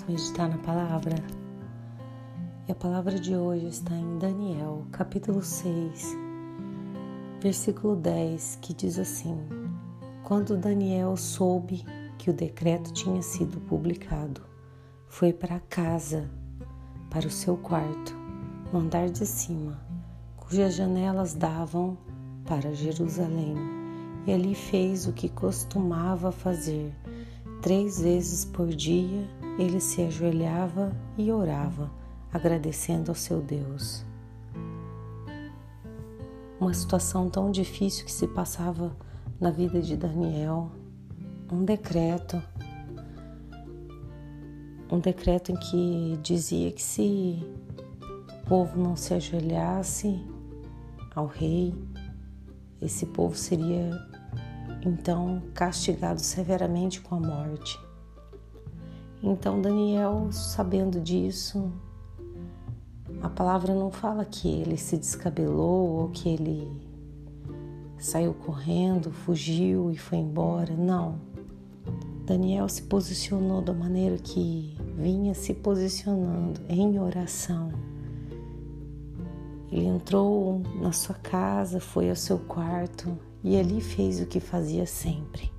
meditar na palavra? E a palavra de hoje está em Daniel, capítulo 6, versículo 10, que diz assim: Quando Daniel soube que o decreto tinha sido publicado, foi para casa, para o seu quarto, no andar de cima, cujas janelas davam para Jerusalém, e ali fez o que costumava fazer Três vezes por dia ele se ajoelhava e orava, agradecendo ao seu Deus. Uma situação tão difícil que se passava na vida de Daniel, um decreto, um decreto em que dizia que se o povo não se ajoelhasse ao rei, esse povo seria então castigado severamente com a morte. Então Daniel, sabendo disso, a palavra não fala que ele se descabelou ou que ele saiu correndo, fugiu e foi embora. Não. Daniel se posicionou da maneira que vinha se posicionando em oração. Ele entrou na sua casa, foi ao seu quarto e ali fez o que fazia sempre.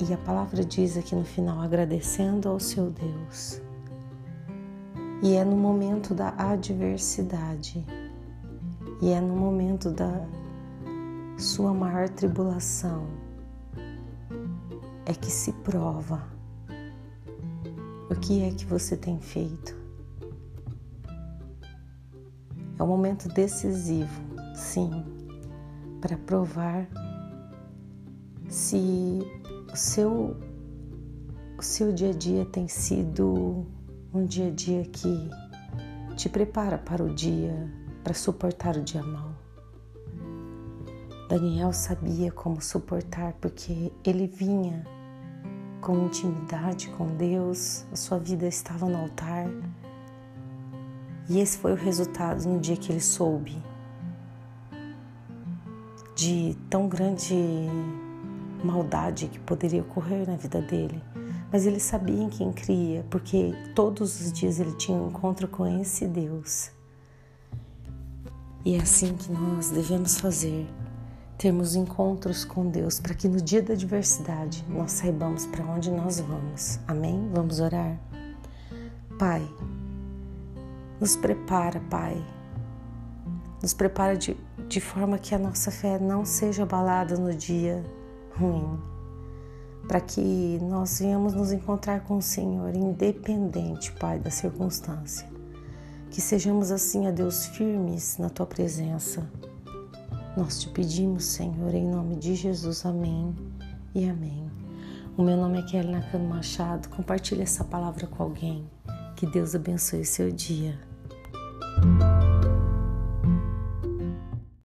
E a palavra diz aqui no final, agradecendo ao seu Deus. E é no momento da adversidade, e é no momento da sua maior tribulação, é que se prova o que é que você tem feito. É um momento decisivo sim, para provar se seu, o seu dia a dia tem sido um dia a dia que te prepara para o dia, para suportar o dia mau. Daniel sabia como suportar porque ele vinha com intimidade com Deus, a sua vida estava no altar. E esse foi o resultado no dia que ele soube de tão grande maldade que poderia ocorrer na vida dele. Mas ele sabia em quem cria, porque todos os dias ele tinha um encontro com esse Deus. E é assim que nós devemos fazer, termos encontros com Deus, para que no dia da adversidade nós saibamos para onde nós vamos. Amém? Vamos orar? Pai, nos prepara, Pai. Nos prepara de de forma que a nossa fé não seja abalada no dia ruim, para que nós venhamos nos encontrar com o Senhor, independente, Pai, da circunstância. Que sejamos assim, a Deus, firmes na tua presença. Nós te pedimos, Senhor, em nome de Jesus. Amém e amém. O meu nome é Kelly Nakano Machado. Compartilhe essa palavra com alguém. Que Deus abençoe seu dia.